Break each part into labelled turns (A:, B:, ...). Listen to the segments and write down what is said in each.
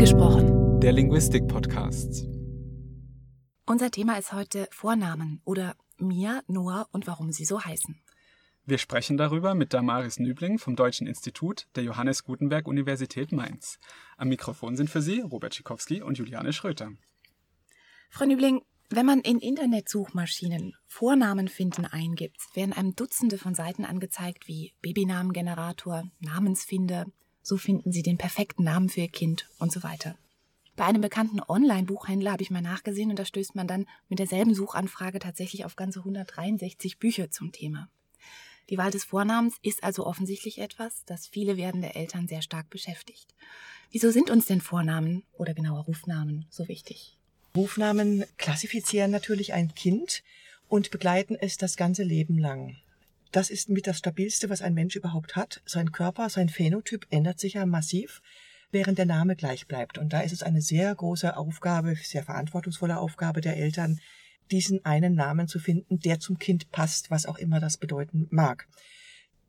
A: Angesprochen.
B: Der Linguistik-Podcast.
A: Unser Thema ist heute Vornamen oder Mia, Noah und warum sie so heißen.
B: Wir sprechen darüber mit Damaris Nübling vom Deutschen Institut der Johannes Gutenberg Universität Mainz. Am Mikrofon sind für Sie Robert Schikowski und Juliane Schröter.
A: Frau Nübling, wenn man in Internetsuchmaschinen Vornamen finden eingibt, werden einem Dutzende von Seiten angezeigt wie Babynamengenerator, Namensfinder, so finden Sie den perfekten Namen für Ihr Kind und so weiter. Bei einem bekannten Online-Buchhändler habe ich mal nachgesehen und da stößt man dann mit derselben Suchanfrage tatsächlich auf ganze 163 Bücher zum Thema. Die Wahl des Vornamens ist also offensichtlich etwas, das viele werdende Eltern sehr stark beschäftigt. Wieso sind uns denn Vornamen oder genauer Rufnamen so wichtig?
C: Rufnamen klassifizieren natürlich ein Kind und begleiten es das ganze Leben lang. Das ist mit das Stabilste, was ein Mensch überhaupt hat. Sein Körper, sein Phänotyp ändert sich ja massiv, während der Name gleich bleibt. Und da ist es eine sehr große Aufgabe, sehr verantwortungsvolle Aufgabe der Eltern, diesen einen Namen zu finden, der zum Kind passt, was auch immer das bedeuten mag.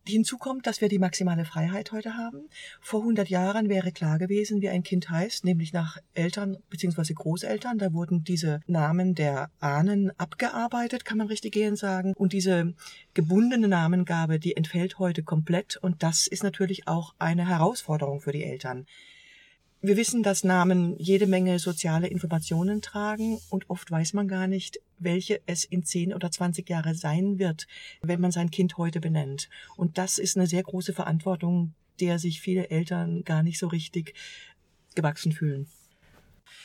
C: Hinzu kommt, dass wir die maximale Freiheit heute haben. Vor 100 Jahren wäre klar gewesen, wie ein Kind heißt, nämlich nach Eltern bzw. Großeltern. Da wurden diese Namen der Ahnen abgearbeitet, kann man richtig gehen sagen. Und diese gebundene Namengabe, die entfällt heute komplett. Und das ist natürlich auch eine Herausforderung für die Eltern. Wir wissen, dass Namen jede Menge soziale Informationen tragen und oft weiß man gar nicht, welche es in 10 oder 20 Jahre sein wird, wenn man sein Kind heute benennt. Und das ist eine sehr große Verantwortung, der sich viele Eltern gar nicht so richtig gewachsen fühlen.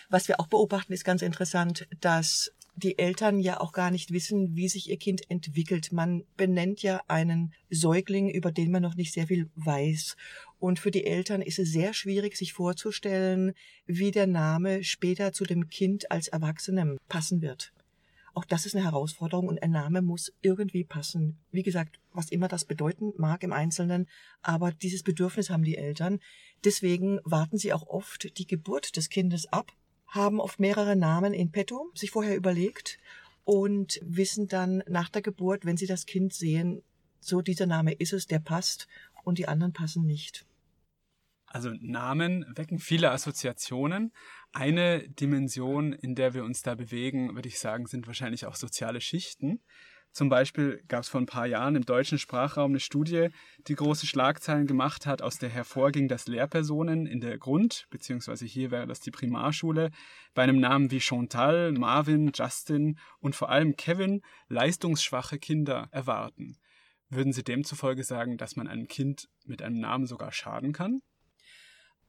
C: Was wir auch beobachten, ist ganz interessant, dass die Eltern ja auch gar nicht wissen, wie sich ihr Kind entwickelt. Man benennt ja einen Säugling, über den man noch nicht sehr viel weiß. Und für die Eltern ist es sehr schwierig, sich vorzustellen, wie der Name später zu dem Kind als Erwachsenem passen wird. Auch das ist eine Herausforderung und ein Name muss irgendwie passen. Wie gesagt, was immer das bedeuten mag im Einzelnen, aber dieses Bedürfnis haben die Eltern. Deswegen warten sie auch oft die Geburt des Kindes ab, haben oft mehrere Namen in petto, sich vorher überlegt und wissen dann nach der Geburt, wenn sie das Kind sehen, so dieser Name ist es, der passt und die anderen passen nicht.
B: Also Namen wecken viele Assoziationen. Eine Dimension, in der wir uns da bewegen, würde ich sagen, sind wahrscheinlich auch soziale Schichten. Zum Beispiel gab es vor ein paar Jahren im deutschen Sprachraum eine Studie, die große Schlagzeilen gemacht hat, aus der hervorging, dass Lehrpersonen in der Grund- bzw. hier wäre das die Primarschule bei einem Namen wie Chantal, Marvin, Justin und vor allem Kevin leistungsschwache Kinder erwarten. Würden Sie demzufolge sagen, dass man einem Kind mit einem Namen sogar schaden kann?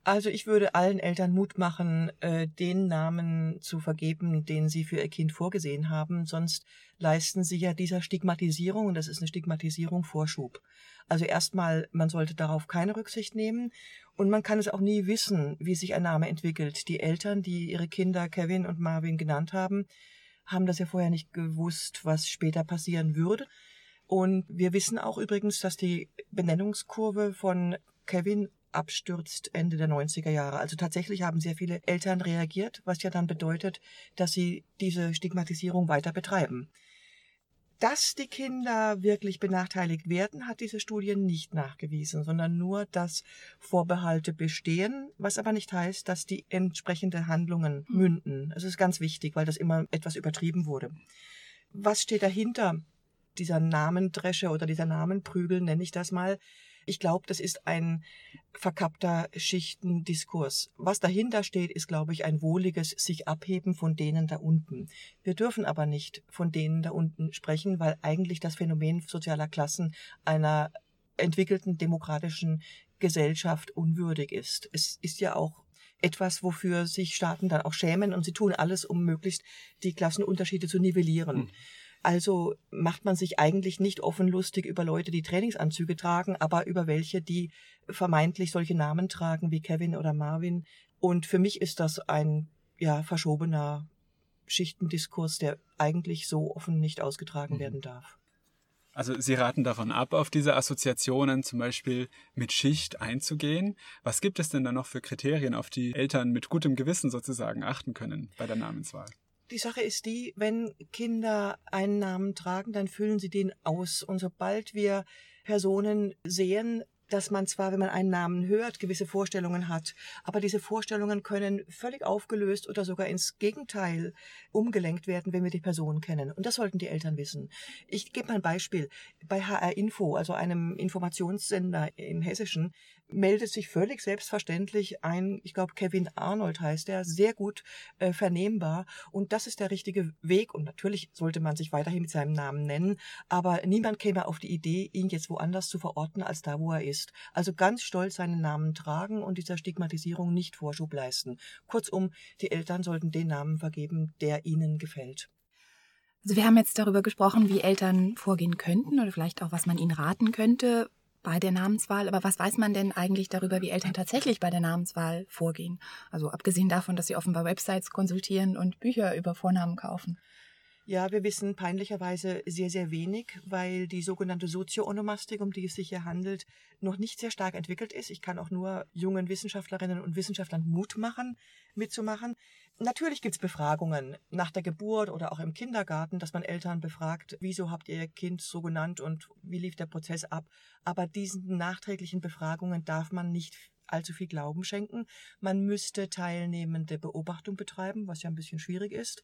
C: Also ich würde allen Eltern Mut machen, äh, den Namen zu vergeben, den sie für ihr Kind vorgesehen haben. Sonst leisten sie ja dieser Stigmatisierung, und das ist eine Stigmatisierung, Vorschub. Also erstmal, man sollte darauf keine Rücksicht nehmen und man kann es auch nie wissen, wie sich ein Name entwickelt. Die Eltern, die ihre Kinder Kevin und Marvin genannt haben, haben das ja vorher nicht gewusst, was später passieren würde. Und wir wissen auch übrigens, dass die Benennungskurve von Kevin abstürzt Ende der 90er Jahre. Also tatsächlich haben sehr viele Eltern reagiert, was ja dann bedeutet, dass sie diese Stigmatisierung weiter betreiben. Dass die Kinder wirklich benachteiligt werden, hat diese Studie nicht nachgewiesen, sondern nur, dass Vorbehalte bestehen, was aber nicht heißt, dass die entsprechende Handlungen münden. Es ist ganz wichtig, weil das immer etwas übertrieben wurde. Was steht dahinter? dieser Namendresche oder dieser Namenprügel, nenne ich das mal. Ich glaube, das ist ein verkappter Schichtendiskurs. Was dahinter steht, ist, glaube ich, ein wohliges sich abheben von denen da unten. Wir dürfen aber nicht von denen da unten sprechen, weil eigentlich das Phänomen sozialer Klassen einer entwickelten demokratischen Gesellschaft unwürdig ist. Es ist ja auch etwas, wofür sich Staaten dann auch schämen und sie tun alles, um möglichst die Klassenunterschiede zu nivellieren. Hm. Also macht man sich eigentlich nicht offen lustig über Leute, die Trainingsanzüge tragen, aber über welche, die vermeintlich solche Namen tragen wie Kevin oder Marvin. Und für mich ist das ein ja verschobener Schichtendiskurs, der eigentlich so offen nicht ausgetragen mhm. werden darf.
B: Also Sie raten davon ab, auf diese Assoziationen zum Beispiel mit Schicht einzugehen. Was gibt es denn da noch für Kriterien, auf die Eltern mit gutem Gewissen sozusagen achten können bei der Namenswahl?
C: Die Sache ist die, wenn Kinder einen Namen tragen, dann füllen sie den aus. Und sobald wir Personen sehen, dass man zwar, wenn man einen Namen hört, gewisse Vorstellungen hat, aber diese Vorstellungen können völlig aufgelöst oder sogar ins Gegenteil umgelenkt werden, wenn wir die Person kennen. Und das sollten die Eltern wissen. Ich gebe mal ein Beispiel. Bei HR Info, also einem Informationssender im Hessischen, meldet sich völlig selbstverständlich ein, ich glaube Kevin Arnold heißt der, sehr gut äh, vernehmbar. Und das ist der richtige Weg. Und natürlich sollte man sich weiterhin mit seinem Namen nennen, aber niemand käme auf die Idee, ihn jetzt woanders zu verorten, als da, wo er ist. Also ganz stolz seinen Namen tragen und dieser Stigmatisierung nicht Vorschub leisten. Kurzum, die Eltern sollten den Namen vergeben, der ihnen gefällt.
A: Also wir haben jetzt darüber gesprochen, wie Eltern vorgehen könnten oder vielleicht auch, was man ihnen raten könnte bei der Namenswahl. Aber was weiß man denn eigentlich darüber, wie Eltern tatsächlich bei der Namenswahl vorgehen? Also abgesehen davon, dass sie offenbar Websites konsultieren und Bücher über Vornamen kaufen.
C: Ja, wir wissen peinlicherweise sehr, sehr wenig, weil die sogenannte Sozio-Onomastik, um die es sich hier handelt, noch nicht sehr stark entwickelt ist. Ich kann auch nur jungen Wissenschaftlerinnen und Wissenschaftlern Mut machen, mitzumachen. Natürlich gibt's Befragungen nach der Geburt oder auch im Kindergarten, dass man Eltern befragt, wieso habt ihr Kind so genannt und wie lief der Prozess ab. Aber diesen nachträglichen Befragungen darf man nicht allzu viel Glauben schenken. Man müsste teilnehmende Beobachtung betreiben, was ja ein bisschen schwierig ist.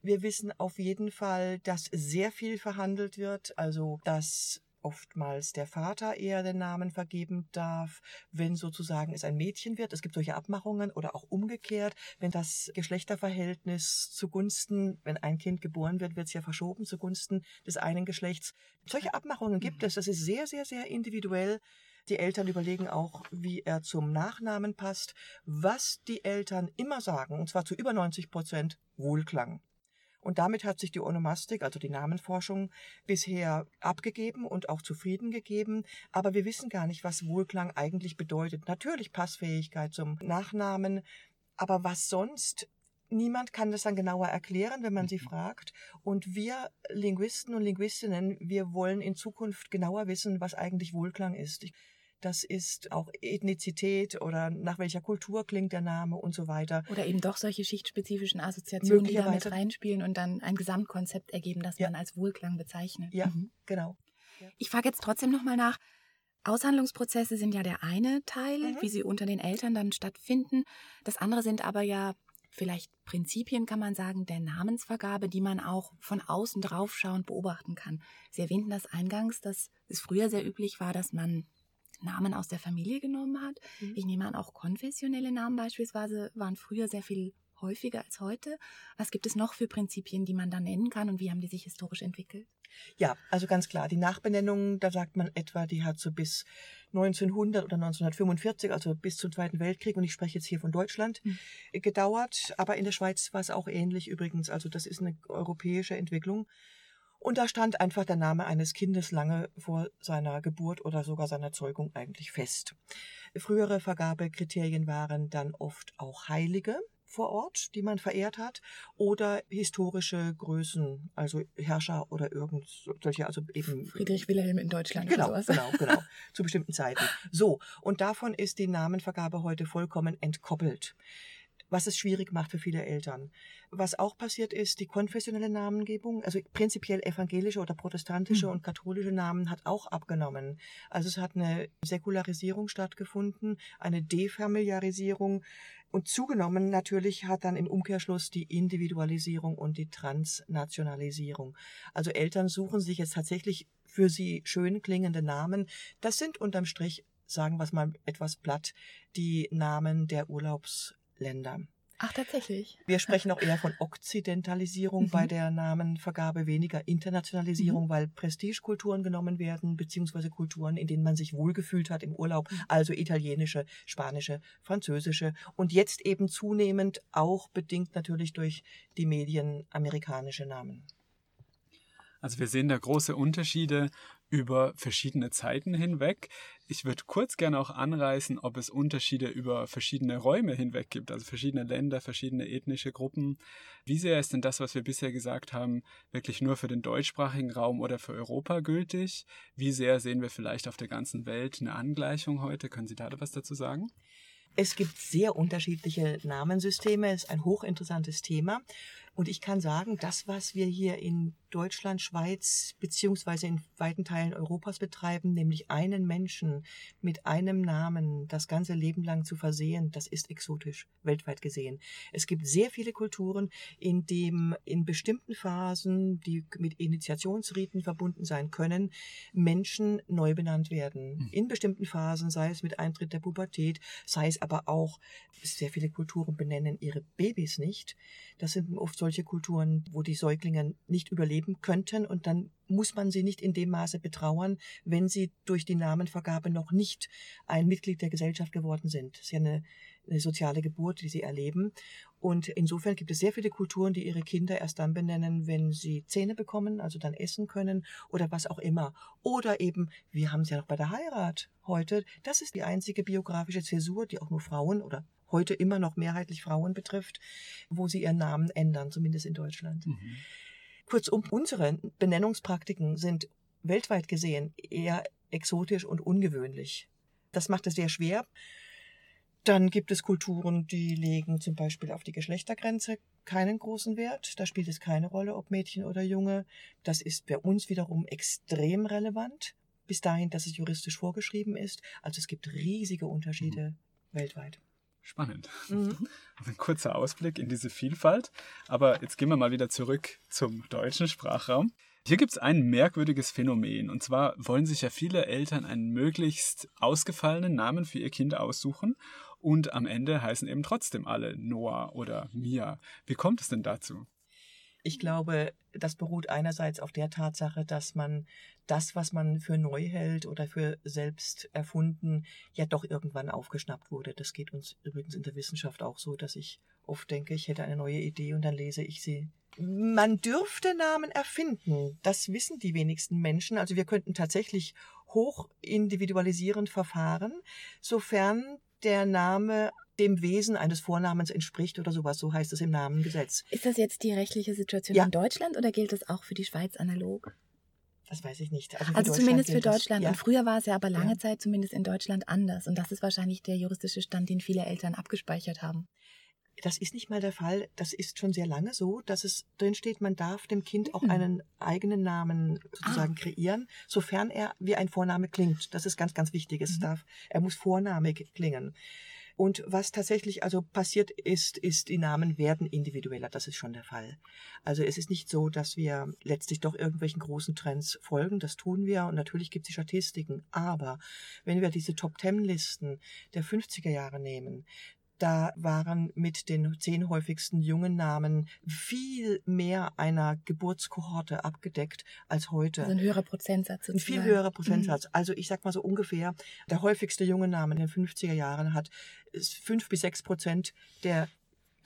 C: Wir wissen auf jeden Fall, dass sehr viel verhandelt wird, also dass oftmals der Vater eher den Namen vergeben darf, wenn sozusagen es ein Mädchen wird. Es gibt solche Abmachungen oder auch umgekehrt, wenn das Geschlechterverhältnis zugunsten, wenn ein Kind geboren wird, wird es ja verschoben zugunsten des einen Geschlechts. Solche Abmachungen gibt es. Das ist sehr, sehr, sehr individuell. Die Eltern überlegen auch, wie er zum Nachnamen passt. Was die Eltern immer sagen, und zwar zu über 90 Prozent, Wohlklang. Und damit hat sich die Onomastik, also die Namenforschung, bisher abgegeben und auch zufrieden gegeben. Aber wir wissen gar nicht, was Wohlklang eigentlich bedeutet. Natürlich Passfähigkeit zum Nachnamen, aber was sonst? Niemand kann das dann genauer erklären, wenn man sie mhm. fragt. Und wir Linguisten und Linguistinnen, wir wollen in Zukunft genauer wissen, was eigentlich Wohlklang ist. Ich das ist auch Ethnizität oder nach welcher Kultur klingt der Name und so weiter.
A: Oder eben doch solche schichtspezifischen Assoziationen, die da mit reinspielen und dann ein Gesamtkonzept ergeben, das ja. man als Wohlklang bezeichnet.
C: Ja, mhm. genau.
A: Ich frage jetzt trotzdem nochmal nach. Aushandlungsprozesse sind ja der eine Teil, mhm. wie sie unter den Eltern dann stattfinden. Das andere sind aber ja vielleicht Prinzipien, kann man sagen, der Namensvergabe, die man auch von außen draufschauend beobachten kann. Sie erwähnten das eingangs, dass es früher sehr üblich war, dass man Namen aus der Familie genommen hat. Mhm. Ich nehme an, auch konfessionelle Namen beispielsweise waren früher sehr viel häufiger als heute. Was gibt es noch für Prinzipien, die man da nennen kann und wie haben die sich historisch entwickelt?
C: Ja, also ganz klar, die Nachbenennung, da sagt man etwa, die hat so bis 1900 oder 1945, also bis zum Zweiten Weltkrieg, und ich spreche jetzt hier von Deutschland, mhm. gedauert. Aber in der Schweiz war es auch ähnlich übrigens. Also das ist eine europäische Entwicklung. Und da stand einfach der Name eines Kindes lange vor seiner Geburt oder sogar seiner Zeugung eigentlich fest. Frühere Vergabekriterien waren dann oft auch Heilige vor Ort, die man verehrt hat, oder historische Größen, also Herrscher oder irgend solche, also eben
A: Friedrich Wilhelm in Deutschland.
C: Genau, genau, genau, zu bestimmten Zeiten. So und davon ist die Namenvergabe heute vollkommen entkoppelt was es schwierig macht für viele Eltern. Was auch passiert ist, die konfessionelle Namengebung, also prinzipiell evangelische oder protestantische mhm. und katholische Namen hat auch abgenommen. Also es hat eine Säkularisierung stattgefunden, eine Defamiliarisierung und zugenommen natürlich hat dann im Umkehrschluss die Individualisierung und die Transnationalisierung. Also Eltern suchen sich jetzt tatsächlich für sie schön klingende Namen. Das sind unterm Strich sagen wir es mal etwas platt, die Namen der Urlaubs Länder.
A: Ach, tatsächlich.
C: Wir sprechen auch eher von Okzidentalisierung mhm. bei der Namenvergabe, weniger Internationalisierung, mhm. weil Prestigekulturen genommen werden, beziehungsweise Kulturen, in denen man sich wohlgefühlt hat im Urlaub, mhm. also italienische, spanische, französische und jetzt eben zunehmend auch bedingt natürlich durch die Medien amerikanische Namen.
B: Also wir sehen da große Unterschiede über verschiedene Zeiten hinweg. Ich würde kurz gerne auch anreißen, ob es Unterschiede über verschiedene Räume hinweg gibt, also verschiedene Länder, verschiedene ethnische Gruppen. Wie sehr ist denn das, was wir bisher gesagt haben, wirklich nur für den deutschsprachigen Raum oder für Europa gültig? Wie sehr sehen wir vielleicht auf der ganzen Welt eine Angleichung heute? Können Sie da was dazu sagen?
C: Es gibt sehr unterschiedliche Namensysteme, es ist ein hochinteressantes Thema. Und ich kann sagen, das, was wir hier in Deutschland, Schweiz beziehungsweise in weiten Teilen Europas betreiben, nämlich einen Menschen mit einem Namen das ganze Leben lang zu versehen, das ist exotisch, weltweit gesehen. Es gibt sehr viele Kulturen, in dem in bestimmten Phasen, die mit Initiationsriten verbunden sein können, Menschen neu benannt werden. Hm. In bestimmten Phasen, sei es mit Eintritt der Pubertät, sei es aber auch, sehr viele Kulturen benennen ihre Babys nicht. Das sind oft solche Kulturen, wo die Säuglinge nicht überleben könnten und dann muss man sie nicht in dem Maße betrauern, wenn sie durch die Namenvergabe noch nicht ein Mitglied der Gesellschaft geworden sind. Das ist ja eine, eine soziale Geburt, die sie erleben. Und insofern gibt es sehr viele Kulturen, die ihre Kinder erst dann benennen, wenn sie Zähne bekommen, also dann essen können oder was auch immer. Oder eben, wir haben es ja noch bei der Heirat heute. Das ist die einzige biografische Zäsur, die auch nur Frauen oder heute immer noch mehrheitlich Frauen betrifft, wo sie ihren Namen ändern, zumindest in Deutschland. Mhm. Kurzum, unsere Benennungspraktiken sind weltweit gesehen eher exotisch und ungewöhnlich. Das macht es sehr schwer. Dann gibt es Kulturen, die legen zum Beispiel auf die Geschlechtergrenze keinen großen Wert. Da spielt es keine Rolle, ob Mädchen oder Junge. Das ist bei uns wiederum extrem relevant, bis dahin, dass es juristisch vorgeschrieben ist. Also es gibt riesige Unterschiede mhm. weltweit.
B: Spannend. Mhm. Ein kurzer Ausblick in diese Vielfalt. Aber jetzt gehen wir mal wieder zurück zum deutschen Sprachraum. Hier gibt es ein merkwürdiges Phänomen. Und zwar wollen sich ja viele Eltern einen möglichst ausgefallenen Namen für ihr Kind aussuchen. Und am Ende heißen eben trotzdem alle Noah oder Mia. Wie kommt es denn dazu?
C: Ich glaube, das beruht einerseits auf der Tatsache, dass man das, was man für neu hält oder für selbst erfunden, ja doch irgendwann aufgeschnappt wurde. Das geht uns übrigens in der Wissenschaft auch so, dass ich oft denke, ich hätte eine neue Idee und dann lese ich sie. Man dürfte Namen erfinden. Das wissen die wenigsten Menschen. Also wir könnten tatsächlich hoch individualisierend verfahren, sofern der Name dem Wesen eines Vornamens entspricht oder sowas. So heißt es im Namengesetz.
A: Ist das jetzt die rechtliche Situation ja. in Deutschland oder gilt das auch für die Schweiz analog?
C: Das weiß ich nicht.
A: Also, also zumindest für Deutschland. Ja. Und früher war es ja aber lange ja. Zeit zumindest in Deutschland anders. Und das ist wahrscheinlich der juristische Stand, den viele Eltern abgespeichert haben.
C: Das ist nicht mal der Fall. Das ist schon sehr lange so, dass es drin steht, man darf dem Kind auch hm. einen eigenen Namen sozusagen ah. kreieren, sofern er wie ein Vorname klingt. Das ist ganz, ganz wichtig. Es mhm. darf, er muss vornamig klingen. Und was tatsächlich also passiert ist, ist, die Namen werden individueller. Das ist schon der Fall. Also es ist nicht so, dass wir letztlich doch irgendwelchen großen Trends folgen. Das tun wir und natürlich gibt es Statistiken. Aber wenn wir diese Top-Ten-Listen der 50er Jahre nehmen, da waren mit den zehn häufigsten jungen Namen viel mehr einer Geburtskohorte abgedeckt als heute.
A: Also ein höherer Prozentsatz.
C: Sozusagen. Ein viel höherer Prozentsatz. Mhm. Also ich sag mal so ungefähr, der häufigste junge Name in den 50er Jahren hat fünf bis sechs Prozent der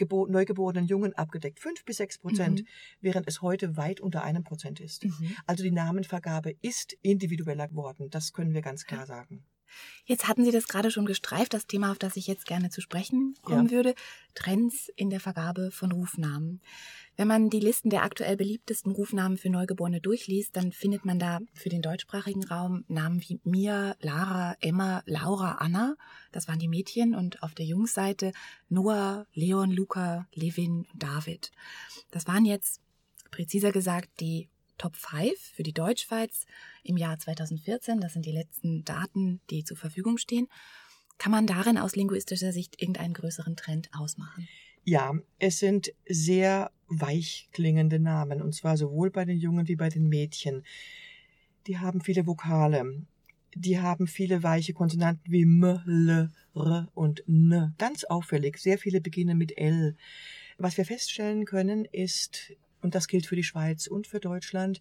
C: neugeborenen Jungen abgedeckt. Fünf bis sechs Prozent, mhm. während es heute weit unter einem Prozent ist. Mhm. Also die Namenvergabe ist individueller geworden. Das können wir ganz klar sagen.
A: Jetzt hatten Sie das gerade schon gestreift, das Thema, auf das ich jetzt gerne zu sprechen kommen ja. würde. Trends in der Vergabe von Rufnamen. Wenn man die Listen der aktuell beliebtesten Rufnamen für Neugeborene durchliest, dann findet man da für den deutschsprachigen Raum Namen wie Mia, Lara, Emma, Laura, Anna. Das waren die Mädchen. Und auf der Jungsseite Noah, Leon, Luca, Levin und David. Das waren jetzt, präziser gesagt, die Top 5 für die Deutschschweiz im Jahr 2014. Das sind die letzten Daten, die zur Verfügung stehen. Kann man darin aus linguistischer Sicht irgendeinen größeren Trend ausmachen?
C: Ja, es sind sehr weich klingende Namen, und zwar sowohl bei den Jungen wie bei den Mädchen. Die haben viele Vokale. Die haben viele weiche Konsonanten wie M, L, R und N. Ganz auffällig. Sehr viele beginnen mit L. Was wir feststellen können, ist und das gilt für die Schweiz und für Deutschland,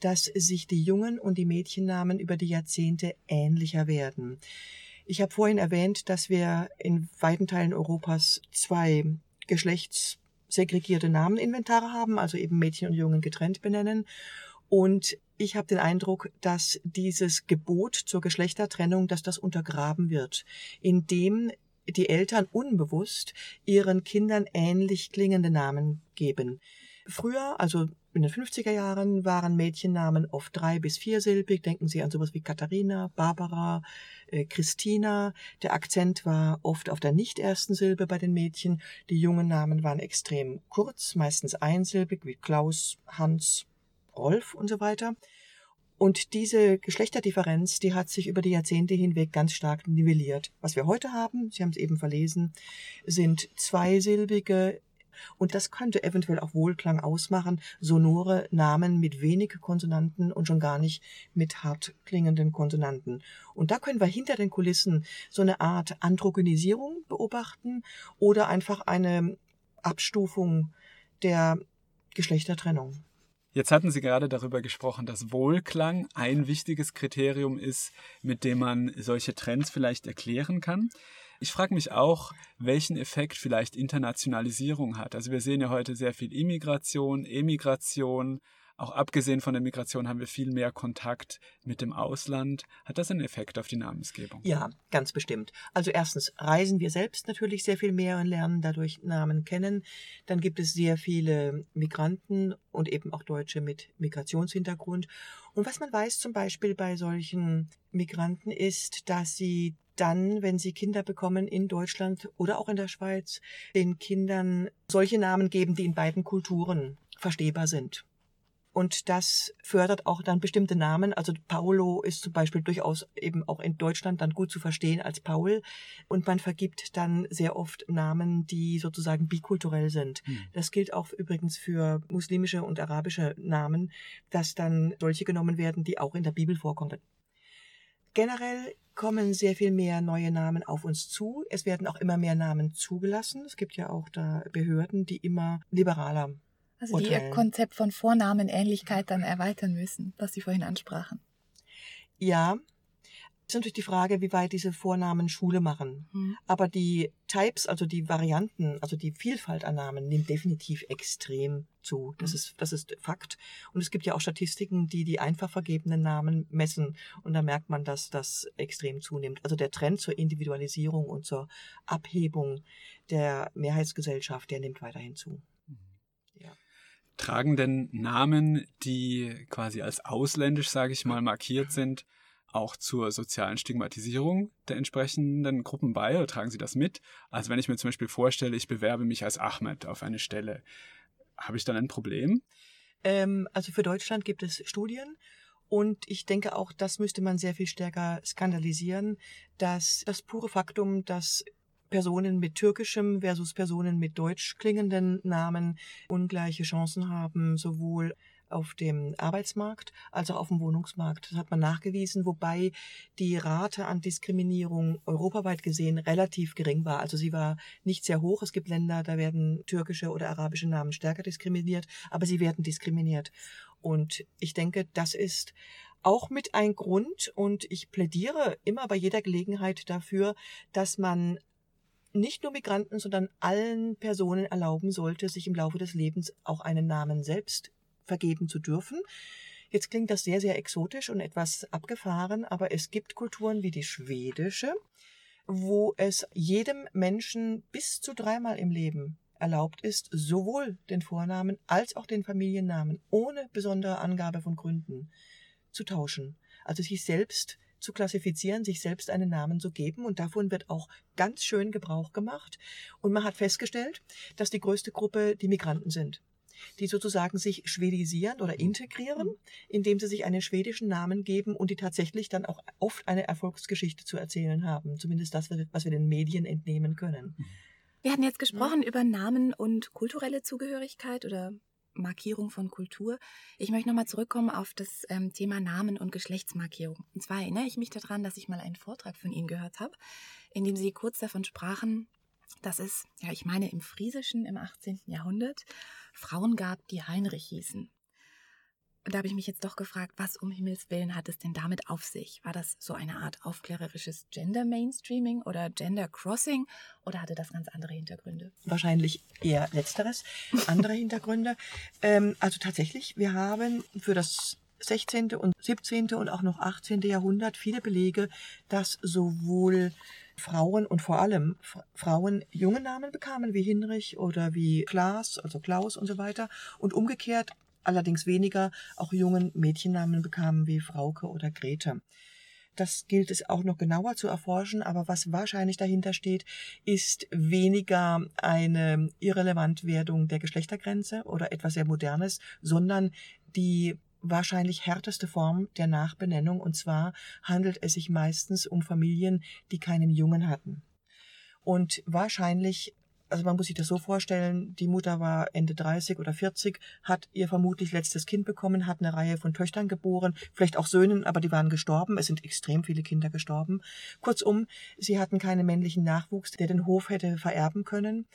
C: dass sich die Jungen und die Mädchennamen über die Jahrzehnte ähnlicher werden. Ich habe vorhin erwähnt, dass wir in weiten Teilen Europas zwei geschlechtssegregierte Nameninventare haben, also eben Mädchen und Jungen getrennt benennen. Und ich habe den Eindruck, dass dieses Gebot zur Geschlechtertrennung, dass das untergraben wird, indem die Eltern unbewusst ihren Kindern ähnlich klingende Namen geben. Früher, also in den 50er Jahren waren Mädchennamen oft drei- bis viersilbig. Denken Sie an sowas wie Katharina, Barbara, äh, Christina. Der Akzent war oft auf der nicht ersten Silbe bei den Mädchen. Die jungen Namen waren extrem kurz, meistens einsilbig, wie Klaus, Hans, Rolf und so weiter. Und diese Geschlechterdifferenz, die hat sich über die Jahrzehnte hinweg ganz stark nivelliert. Was wir heute haben, Sie haben es eben verlesen, sind zweisilbige und das könnte eventuell auch Wohlklang ausmachen, sonore Namen mit wenig Konsonanten und schon gar nicht mit hart klingenden Konsonanten. Und da können wir hinter den Kulissen so eine Art Androgynisierung beobachten oder einfach eine Abstufung der Geschlechtertrennung.
B: Jetzt hatten Sie gerade darüber gesprochen, dass Wohlklang ein wichtiges Kriterium ist, mit dem man solche Trends vielleicht erklären kann. Ich frage mich auch, welchen Effekt vielleicht Internationalisierung hat. Also wir sehen ja heute sehr viel Immigration, Emigration. Auch abgesehen von der Migration haben wir viel mehr Kontakt mit dem Ausland. Hat das einen Effekt auf die Namensgebung?
C: Ja, ganz bestimmt. Also erstens reisen wir selbst natürlich sehr viel mehr und lernen dadurch Namen kennen. Dann gibt es sehr viele Migranten und eben auch Deutsche mit Migrationshintergrund. Und was man weiß zum Beispiel bei solchen Migranten ist, dass sie dann, wenn sie Kinder bekommen in Deutschland oder auch in der Schweiz, den Kindern solche Namen geben, die in beiden Kulturen verstehbar sind. Und das fördert auch dann bestimmte Namen. Also Paulo ist zum Beispiel durchaus eben auch in Deutschland dann gut zu verstehen als Paul. Und man vergibt dann sehr oft Namen, die sozusagen bikulturell sind. Hm. Das gilt auch übrigens für muslimische und arabische Namen, dass dann solche genommen werden, die auch in der Bibel vorkommen. Generell kommen sehr viel mehr neue Namen auf uns zu. Es werden auch immer mehr Namen zugelassen. Es gibt ja auch da Behörden, die immer liberaler.
A: Also die ihr Konzept von Vornamenähnlichkeit dann erweitern müssen, was Sie vorhin ansprachen.
C: Ja, ist natürlich die Frage, wie weit diese Vornamen Schule machen. Mhm. Aber die Types, also die Varianten, also die Vielfalt an Namen nimmt definitiv extrem zu. Das mhm. ist, das ist Fakt. Und es gibt ja auch Statistiken, die die einfach vergebenen Namen messen. Und da merkt man, dass das extrem zunimmt. Also der Trend zur Individualisierung und zur Abhebung der Mehrheitsgesellschaft, der nimmt weiterhin zu. Mhm.
B: Ja. Tragen denn Namen, die quasi als ausländisch, sage ich mal, markiert sind, auch zur sozialen Stigmatisierung der entsprechenden Gruppen bei oder tragen Sie das mit? Also wenn ich mir zum Beispiel vorstelle, ich bewerbe mich als Ahmed auf eine Stelle, habe ich dann ein Problem?
C: Ähm, also für Deutschland gibt es Studien und ich denke auch, das müsste man sehr viel stärker skandalisieren, dass das pure Faktum, dass Personen mit türkischem versus Personen mit deutsch klingenden Namen ungleiche Chancen haben, sowohl auf dem Arbeitsmarkt als auch auf dem Wohnungsmarkt. Das hat man nachgewiesen, wobei die Rate an Diskriminierung europaweit gesehen relativ gering war. Also sie war nicht sehr hoch. Es gibt Länder, da werden türkische oder arabische Namen stärker diskriminiert, aber sie werden diskriminiert. Und ich denke, das ist auch mit ein Grund und ich plädiere immer bei jeder Gelegenheit dafür, dass man nicht nur Migranten, sondern allen Personen erlauben sollte, sich im Laufe des Lebens auch einen Namen selbst vergeben zu dürfen. Jetzt klingt das sehr, sehr exotisch und etwas abgefahren, aber es gibt Kulturen wie die schwedische, wo es jedem Menschen bis zu dreimal im Leben erlaubt ist, sowohl den Vornamen als auch den Familiennamen ohne besondere Angabe von Gründen zu tauschen. Also sich selbst zu klassifizieren, sich selbst einen Namen zu geben und davon wird auch ganz schön Gebrauch gemacht. Und man hat festgestellt, dass die größte Gruppe die Migranten sind die sozusagen sich schwedisieren oder mhm. integrieren, indem sie sich einen schwedischen Namen geben und die tatsächlich dann auch oft eine Erfolgsgeschichte zu erzählen haben. Zumindest das, was wir den Medien entnehmen können. Mhm.
A: Wir hatten jetzt gesprochen ja. über Namen und kulturelle Zugehörigkeit oder Markierung von Kultur. Ich möchte nochmal zurückkommen auf das ähm, Thema Namen und Geschlechtsmarkierung. Und zwar erinnere ich mich daran, dass ich mal einen Vortrag von Ihnen gehört habe, in dem Sie kurz davon sprachen, dass es, ja, ich meine im Friesischen im 18. Jahrhundert Frauen gab, die Heinrich hießen. Und da habe ich mich jetzt doch gefragt, was um Himmels Willen hat es denn damit auf sich? War das so eine Art aufklärerisches Gender Mainstreaming oder Gender Crossing oder hatte das ganz andere Hintergründe?
C: Wahrscheinlich eher letzteres, andere Hintergründe. Ähm, also tatsächlich, wir haben für das 16. und 17. und auch noch 18. Jahrhundert viele Belege, dass sowohl Frauen und vor allem Frauen junge Namen bekamen, wie Hinrich oder wie Klaas, also Klaus und so weiter. Und umgekehrt allerdings weniger auch jungen Mädchennamen bekamen wie Frauke oder Grete. Das gilt es auch noch genauer zu erforschen, aber was wahrscheinlich dahinter steht, ist weniger eine Irrelevantwerdung der Geschlechtergrenze oder etwas sehr Modernes, sondern die wahrscheinlich härteste Form der Nachbenennung, und zwar handelt es sich meistens um Familien, die keinen Jungen hatten. Und wahrscheinlich also man muss sich das so vorstellen, die Mutter war Ende 30 oder 40, hat ihr vermutlich letztes Kind bekommen, hat eine Reihe von Töchtern geboren, vielleicht auch Söhnen, aber die waren gestorben. Es sind extrem viele Kinder gestorben. Kurzum, sie hatten keinen männlichen Nachwuchs, der den Hof hätte vererben können.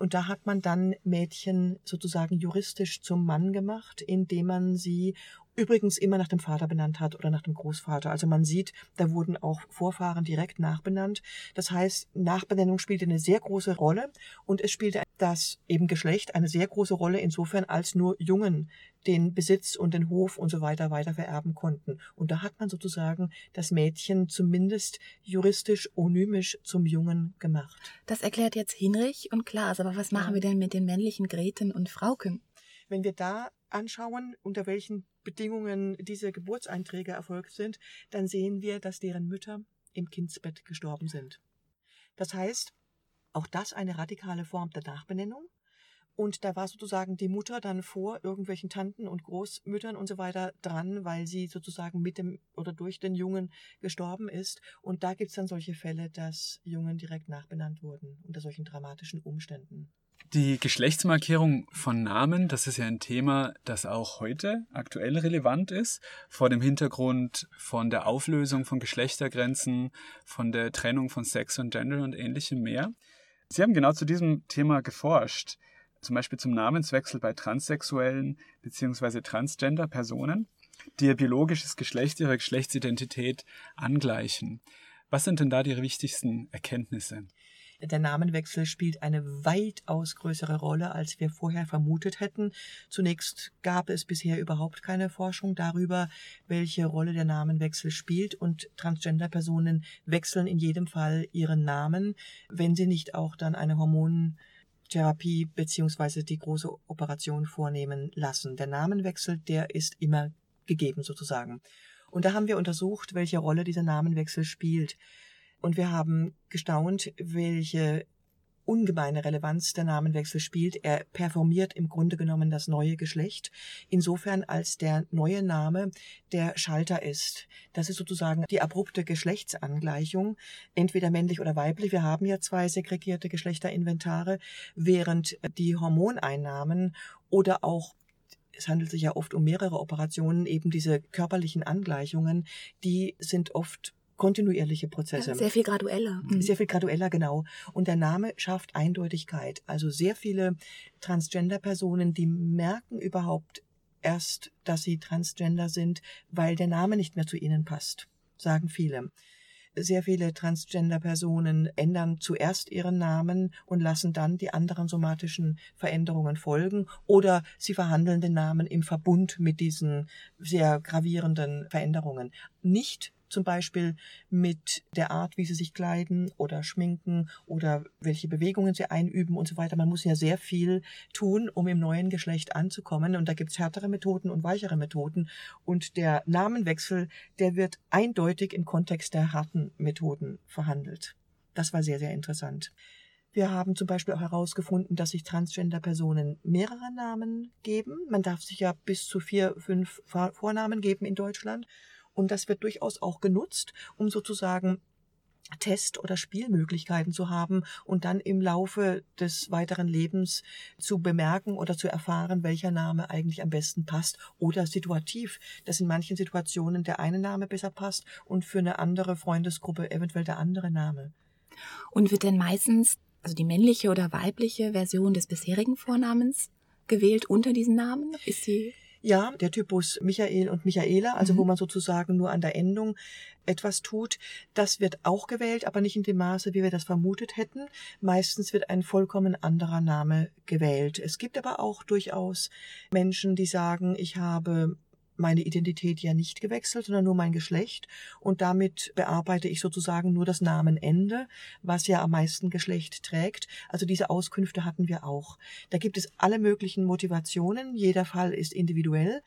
C: Und da hat man dann Mädchen sozusagen juristisch zum Mann gemacht, indem man sie übrigens immer nach dem Vater benannt hat oder nach dem Großvater. Also man sieht, da wurden auch Vorfahren direkt nachbenannt. Das heißt, Nachbenennung spielte eine sehr große Rolle und es spielte das eben Geschlecht eine sehr große Rolle insofern, als nur Jungen den Besitz und den Hof und so weiter weiter vererben konnten. Und da hat man sozusagen das Mädchen zumindest juristisch onymisch zum Jungen gemacht.
A: Das erklärt jetzt Hinrich und Klaas, aber was machen ja. wir denn mit den männlichen Greten und Frauken?
C: Wenn wir da anschauen, unter welchen Bedingungen diese Geburtseinträge erfolgt sind, dann sehen wir, dass deren Mütter im Kindsbett gestorben sind. Das heißt, auch das eine radikale Form der Nachbenennung. Und da war sozusagen die Mutter dann vor irgendwelchen Tanten und Großmüttern und so weiter dran, weil sie sozusagen mit dem oder durch den Jungen gestorben ist. Und da gibt es dann solche Fälle, dass Jungen direkt nachbenannt wurden unter solchen dramatischen Umständen.
B: Die Geschlechtsmarkierung von Namen, das ist ja ein Thema, das auch heute aktuell relevant ist, vor dem Hintergrund von der Auflösung von Geschlechtergrenzen, von der Trennung von Sex und Gender und ähnlichem mehr. Sie haben genau zu diesem Thema geforscht, zum Beispiel zum Namenswechsel bei transsexuellen bzw. Transgender-Personen, die ihr biologisches Geschlecht, ihre Geschlechtsidentität angleichen. Was sind denn da die wichtigsten Erkenntnisse?
C: Der Namenwechsel spielt eine weitaus größere Rolle, als wir vorher vermutet hätten. Zunächst gab es bisher überhaupt keine Forschung darüber, welche Rolle der Namenwechsel spielt und Transgender-Personen wechseln in jedem Fall ihren Namen, wenn sie nicht auch dann eine Hormontherapie beziehungsweise die große Operation vornehmen lassen. Der Namenwechsel, der ist immer gegeben sozusagen. Und da haben wir untersucht, welche Rolle dieser Namenwechsel spielt. Und wir haben gestaunt, welche ungemeine Relevanz der Namenwechsel spielt. Er performiert im Grunde genommen das neue Geschlecht, insofern als der neue Name der Schalter ist. Das ist sozusagen die abrupte Geschlechtsangleichung, entweder männlich oder weiblich. Wir haben ja zwei segregierte Geschlechterinventare, während die Hormoneinnahmen oder auch es handelt sich ja oft um mehrere Operationen, eben diese körperlichen Angleichungen, die sind oft kontinuierliche Prozesse.
A: sehr viel gradueller.
C: Mhm. Sehr viel gradueller, genau. Und der Name schafft Eindeutigkeit. Also sehr viele Transgender-Personen, die merken überhaupt erst, dass sie Transgender sind, weil der Name nicht mehr zu ihnen passt, sagen viele. Sehr viele Transgender-Personen ändern zuerst ihren Namen und lassen dann die anderen somatischen Veränderungen folgen oder sie verhandeln den Namen im Verbund mit diesen sehr gravierenden Veränderungen. Nicht zum Beispiel mit der Art, wie sie sich kleiden oder schminken oder welche Bewegungen sie einüben und so weiter. Man muss ja sehr viel tun, um im neuen Geschlecht anzukommen. Und da gibt es härtere Methoden und weichere Methoden. Und der Namenwechsel, der wird eindeutig im Kontext der harten Methoden verhandelt. Das war sehr, sehr interessant. Wir haben zum Beispiel auch herausgefunden, dass sich Transgender-Personen mehrere Namen geben. Man darf sich ja bis zu vier, fünf Vornamen geben in Deutschland. Und das wird durchaus auch genutzt, um sozusagen Test- oder Spielmöglichkeiten zu haben und dann im Laufe des weiteren Lebens zu bemerken oder zu erfahren, welcher Name eigentlich am besten passt oder situativ, dass in manchen Situationen der eine Name besser passt und für eine andere Freundesgruppe eventuell der andere Name.
A: Und wird denn meistens also die männliche oder weibliche Version des bisherigen Vornamens gewählt unter diesen Namen? Ist sie
C: ja, der Typus Michael und Michaela, also mhm. wo man sozusagen nur an der Endung etwas tut, das wird auch gewählt, aber nicht in dem Maße, wie wir das vermutet hätten. Meistens wird ein vollkommen anderer Name gewählt. Es gibt aber auch durchaus Menschen, die sagen, ich habe meine Identität ja nicht gewechselt, sondern nur mein Geschlecht. Und damit bearbeite ich sozusagen nur das Namenende, was ja am meisten Geschlecht trägt. Also diese Auskünfte hatten wir auch. Da gibt es alle möglichen Motivationen. Jeder Fall ist individuell.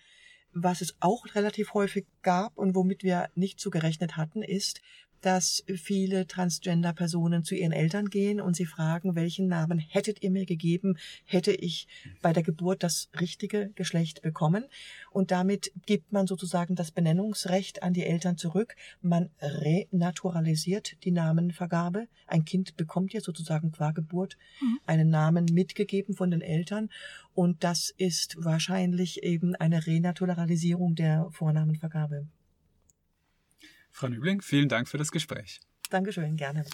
C: Was es auch relativ häufig gab und womit wir nicht so gerechnet hatten, ist, dass viele Transgender-Personen zu ihren Eltern gehen und sie fragen, welchen Namen hättet ihr mir gegeben, hätte ich bei der Geburt das richtige Geschlecht bekommen. Und damit gibt man sozusagen das Benennungsrecht an die Eltern zurück. Man renaturalisiert die Namenvergabe. Ein Kind bekommt ja sozusagen qua Geburt mhm. einen Namen mitgegeben von den Eltern. Und das ist wahrscheinlich eben eine Renaturalisierung der Vornamenvergabe.
B: Frau Nübling, vielen Dank für das Gespräch.
C: Dankeschön, gerne.